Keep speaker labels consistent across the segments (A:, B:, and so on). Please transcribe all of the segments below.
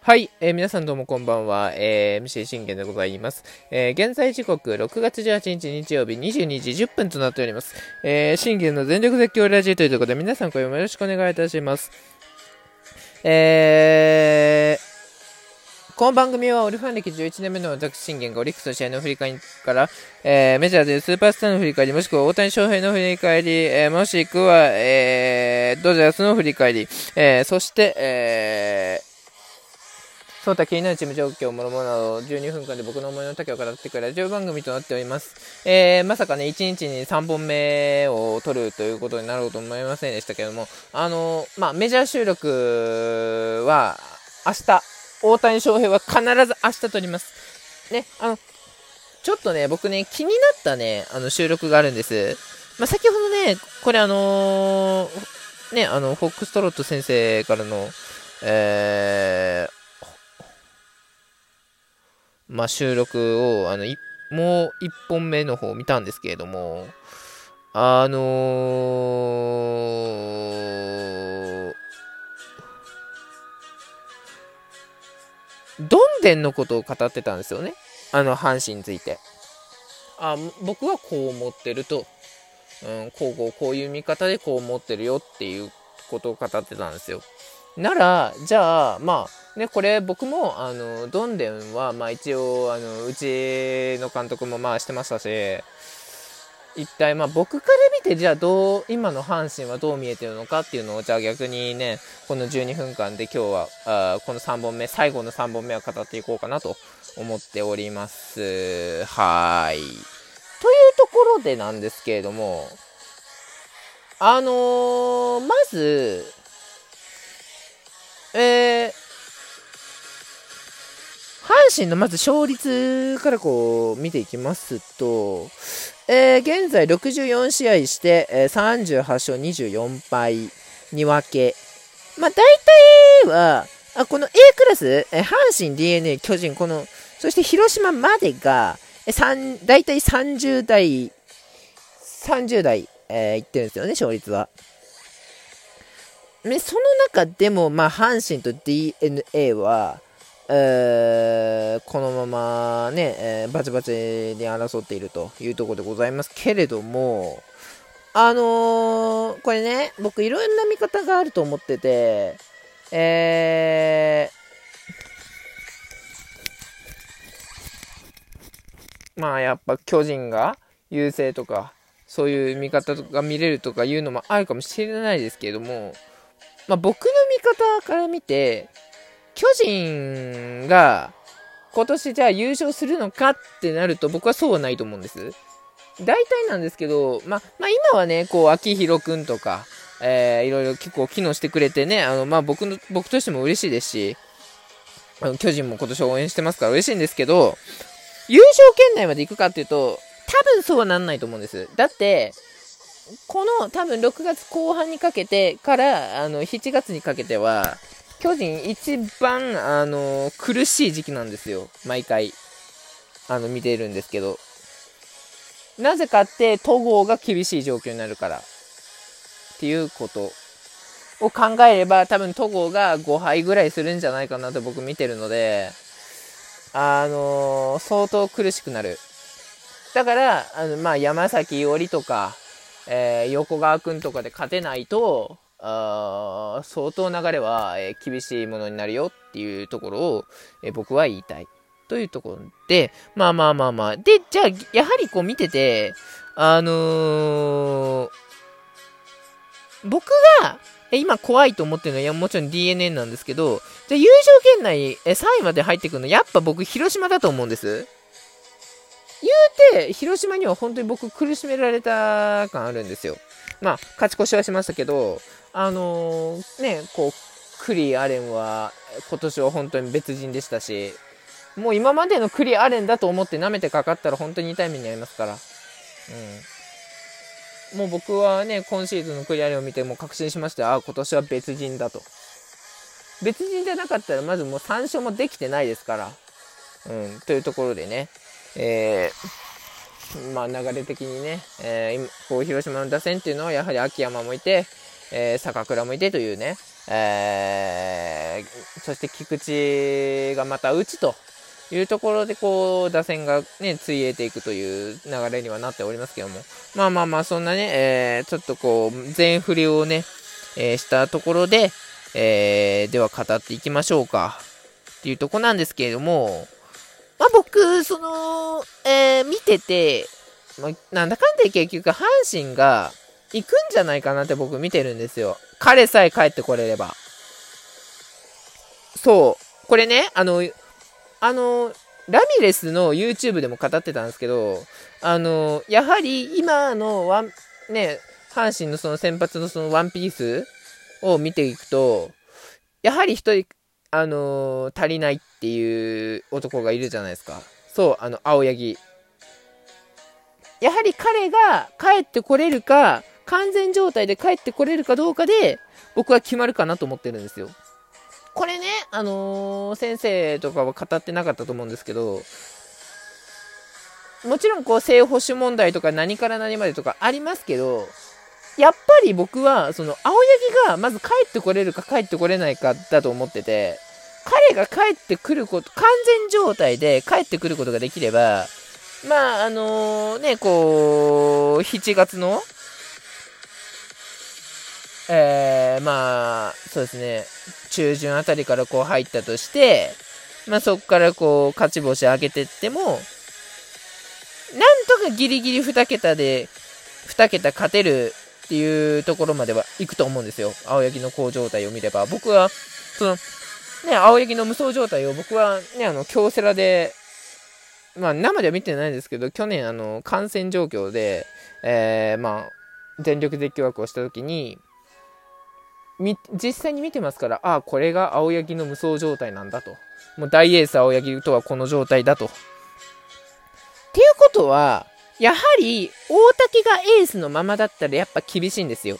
A: はい、えー、皆さんどうもこんばんは、えー、MC 信玄でございます。えー、現在時刻6月18日日曜日22時10分となっております。えー、信玄の全力絶叫ラジオということで皆さん今夜もよろしくお願いいたします。え、この番組はオリファン歴11年目の私信玄がオリックスの試合の振り返りから、えー、メジャーでスーパースターの振り返り、もしくは大谷翔平の振り返り、えー、もしくは、えー、ドジャースの振り返り、えー、そして、えー、そうた気になるチーム状況、もろもろなど、12分間で僕の思いの丈を語ってくるラジオ番組となっております。えー、まさかね、1日に3本目を撮るということになろうと思いませんでしたけども、あの、まあ、メジャー収録は、明日、大谷翔平は必ず明日撮ります。ね、あの、ちょっとね、僕ね、気になったね、あの、収録があるんです。まあ、先ほどね、これあのー、ね、あの、フォックストロット先生からの、えー、まあ、収録を、あの、もう一本目の方を見たんですけれども、あのー、どんでんのことを語ってたんですよね。あの、阪神について。あ、僕はこう思ってると、うん、こうこうこういう見方でこう思ってるよっていうことを語ってたんですよ。なら、じゃあ、まあ、ね、これ僕も、あの、どんでんは、まあ一応、あの、うちの監督もまあしてましたし、一体まあ僕から見て、じゃあどう、今の阪神はどう見えてるのかっていうのを、じゃあ逆にね、この12分間で今日は、あこの3本目、最後の3本目は語っていこうかなと思っております。はい。というところでなんですけれども、あのー、まず、えー、神のまず勝率からこう見ていきますと、えー、現在64試合して、えー、38勝24敗に分け。まあ、大体は、あこの A クラス、えー、阪神、DNA、巨人、この、そして広島までが、えー、大体30代、30代、えー、いってるんですよね、勝率は。ね、その中でも、まあ、阪神と DNA は、えー、このままね、えー、バチバチに争っているというところでございますけれども、あのー、これね、僕いろんな見方があると思ってて、えー、まあやっぱ巨人が優勢とか、そういう見方が見れるとかいうのもあるかもしれないですけれども、まあ、僕の見方から見て、巨人が今年じゃあ優勝するのかってなると僕はそうはないと思うんです。大体なんですけど、ま、まあ、今はね、こう、秋広くんとか、えー、いろいろ結構機能してくれてね、あの、まあ、僕の、僕としても嬉しいですし、あの巨人も今年応援してますから嬉しいんですけど、優勝圏内まで行くかっていうと、多分そうはなんないと思うんです。だって、この多分6月後半にかけてからあの7月にかけては巨人一番あの苦しい時期なんですよ。毎回。あの見ているんですけど。なぜかって戸郷が厳しい状況になるから。っていうことを考えれば多分戸郷が5敗ぐらいするんじゃないかなと僕見てるのであの相当苦しくなる。だからあの、まあ、山崎伊織とかえー、横川君とかで勝てないと、あ相当流れは、え、厳しいものになるよっていうところを、え、僕は言いたい。というところで、まあまあまあまあ。で、じゃあ、やはりこう見てて、あのー、僕が、今怖いと思ってるのは、もちろん DNA なんですけど、じゃあ優勝圏内、え3位まで入ってくるの、やっぱ僕、広島だと思うんです。言うて、広島には本当に僕苦しめられた感あるんですよ。まあ、勝ち越しはしましたけど、あのー、ね、こう、クリーアレンは今年は本当に別人でしたし、もう今までのクリーアレンだと思って舐めてかかったら本当に痛い目に遭いますから。うん。もう僕はね、今シーズンのクリアレンを見ても確信しました。あ、今年は別人だと。別人じゃなかったらまずもう3勝もできてないですから。うん、というところでね、えー、まあ、流れ的にね、えー、こう広島の打線っていうのはやはり秋山もいて、えー、坂倉もいてというね、えー、そして菊池がまた打ちというところで、こう、打線がね、ついえていくという流れにはなっておりますけども、まあまあまあ、そんなね、えー、ちょっとこう、全振りをね、えー、したところで、えー、では語っていきましょうか。っていうとこなんですけれども、まあ僕、その、えー、見てて、まあ、なんだかんだ結局、阪神が行くんじゃないかなって僕見てるんですよ。彼さえ帰ってこれれば。そう。これね、あの、あの、ラミレスの YouTube でも語ってたんですけど、あの、やはり今のワン、ね、阪神のその先発のそのワンピースを見ていくと、やはり一人、あの足りないっていう男がいるじゃないですか。そう、あの、青柳。やはり彼が帰ってこれるか、完全状態で帰ってこれるかどうかで、僕は決まるかなと思ってるんですよ。これね、あのー、先生とかは語ってなかったと思うんですけど、もちろんこう、正保守問題とか何から何までとかありますけど、やっぱり僕は、その、青柳がまず帰ってこれるか帰ってこれないかだと思ってて、彼が帰ってくること、完全状態で帰ってくることができれば、まあ、あのー、ね、こう、7月の、えー、まあ、そうですね、中旬あたりからこう入ったとして、まあそこからこう、勝ち星上げてっても、なんとかギリギリ2桁で、2桁勝てるっていうところまでは行くと思うんですよ。青柳の好状態を見れば。僕は、その、ね、青柳の無双状態を僕はね、あの、京セラで、まあ生では見てないですけど、去年あの、感染状況で、えー、まあ、全力絶叫枠をした時に、実際に見てますから、ああ、これが青柳の無双状態なんだと。もう大エース青柳とはこの状態だと。っていうことは、やはり、大竹がエースのままだったらやっぱ厳しいんですよ。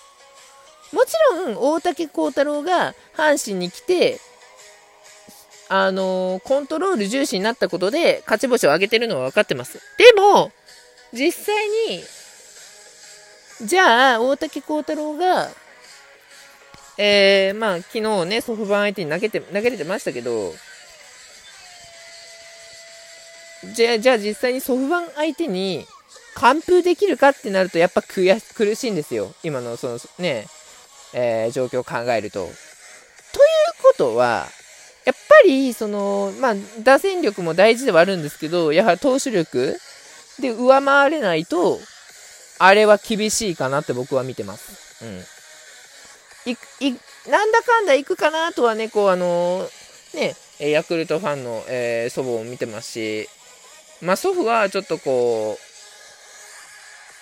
A: もちろん、大竹幸太郎が阪神に来て、あのー、コントロール重視になったことで勝ち星を上げてるのは分かってます。でも、実際に、じゃあ、大竹幸太郎が、えー、まあ、昨日ね、ソフバン相手に投げて、投げれてましたけど、じゃあ、じゃあ実際にソフバン相手に完封できるかってなると、やっぱ悔苦しいんですよ。今の、その、ね、えー、状況を考えると。ということは、やっぱり、その、まあ、打線力も大事ではあるんですけど、やはり投手力で上回れないと、あれは厳しいかなって僕は見てます。うん。い、なんだかんだ行くかなとはね、こう、あのー、ね、ヤクルトファンの、えー、祖母を見てますし、まあ、祖父はちょっとこう、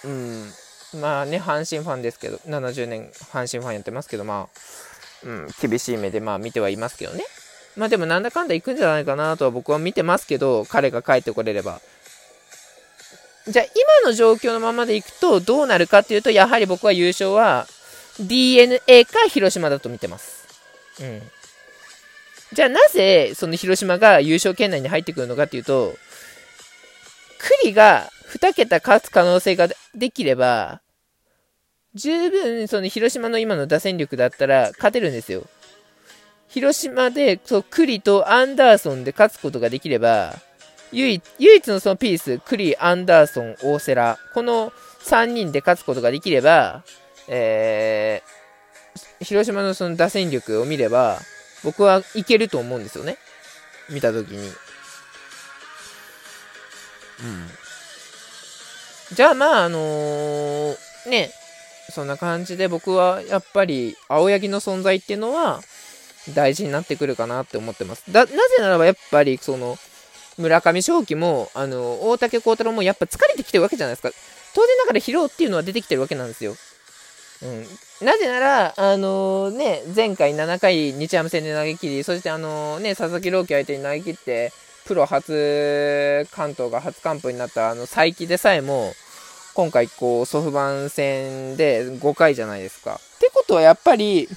A: うん、まあね、阪神ファンですけど、70年阪神ファンやってますけど、まあ、うん、厳しい目でまあ見てはいますけどね。まあでもなんだかんだ行くんじゃないかなとは僕は見てますけど、彼が帰ってこれれば。じゃあ今の状況のままでいくとどうなるかっていうと、やはり僕は優勝は DNA か広島だと見てます。うん。じゃあなぜ、その広島が優勝圏内に入ってくるのかっていうと、栗が2桁勝つ可能性ができれば、十分、その広島の今の打線力だったら勝てるんですよ。広島で、そう、栗とアンダーソンで勝つことができれば、唯一唯一のそのピース、栗、アンダーソン、大瀬良、この3人で勝つことができれば、えー、広島のその打線力を見れば、僕はいけると思うんですよね。見たときに。うん。じゃあまあ、あのー、ね、そんな感じで僕はやっぱり青柳の存在っていうのは大事になってくるかなって思ってます。だ、なぜならばやっぱりその、村上正輝も、あの、大竹幸太郎もやっぱ疲れてきてるわけじゃないですか。当然ながら疲労っていうのは出てきてるわけなんですよ。うん、なぜなら、あのー、ね、前回7回日ハム戦で投げ切り、そしてあの、ね、佐々木朗希相手に投げ切って、プロ初関東が初完封になったあの才木でさえも、今回こうソフバン戦で5回じゃないですか。ってことはやっぱり、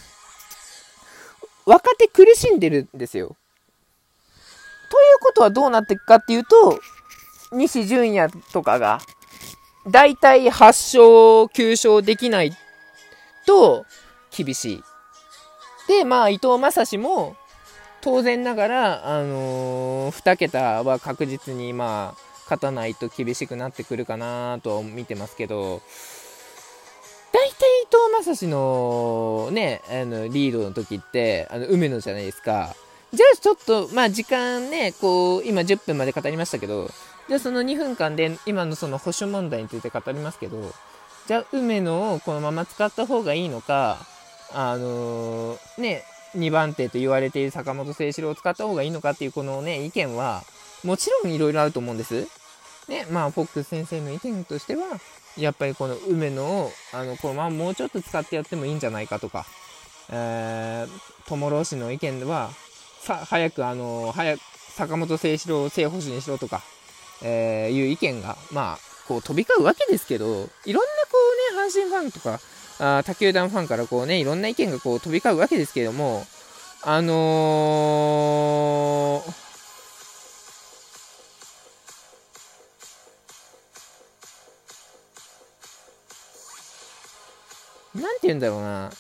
A: 若手苦しんでるんですよ。ということはどうなっていくかっていうと、西純也とかが、だいたい8勝、9勝できないと、厳しい。で、まあ、伊藤正史も、当然ながら、あのー、2桁は確実に、まあ、勝たないと厳しくなってくるかなとは見てますけど、大体伊藤正史のね、あの、リードの時って、あの、梅野じゃないですか。じゃあちょっと、まあ時間ね、こう、今10分まで語りましたけど、じゃあその2分間で今のその保守問題について語りますけど、じゃあ梅野をこのまま使った方がいいのか、あのー、ね、2番手と言われている坂本誠志郎を使った方がいいのかっていうこのね、意見は、もちろんいろいろあると思うんです。ね、まあ、フォックス先生の意見としては、やっぱりこの梅野を、あの、このままもうちょっと使ってやってもいいんじゃないかとか、えー、友郎氏の意見では、さ、早くあの、早く、坂本誠志郎を正捕手にしろとか、えー、いう意見が、まあ、こう飛び交うわけですけど、いろんなこうね、阪神ファンとか、あ他球団ファンからこうね、いろんな意見がこう飛び交うわけですけれども、あのー、なんて言うんだろうな。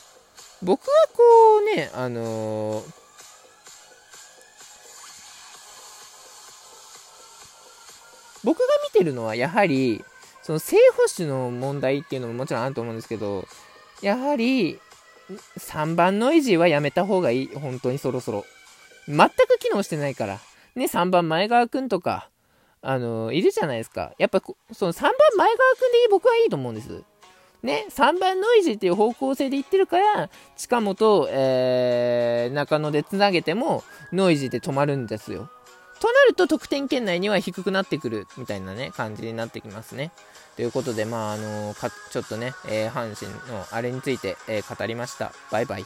A: 僕はこうね、あのー、僕が見てるのはやはり、その正捕手の問題っていうのももちろんあると思うんですけど、やはり、3番の維持はやめた方がいい。本当にそろそろ。全く機能してないから。ね、3番前川くんとか、あの、いるじゃないですか。やっぱ、その3番前川くんで僕はいいと思うんです。ね、3番ノイジーっていう方向性で言ってるから、近本、えー、中野でつなげても、ノイジーで止まるんですよ。となると得点圏内には低くなってくるみたいなね、感じになってきますね。ということで、まあ、あのかちょっとね、えー、阪神のあれについて、えー、語りました。バイバイ。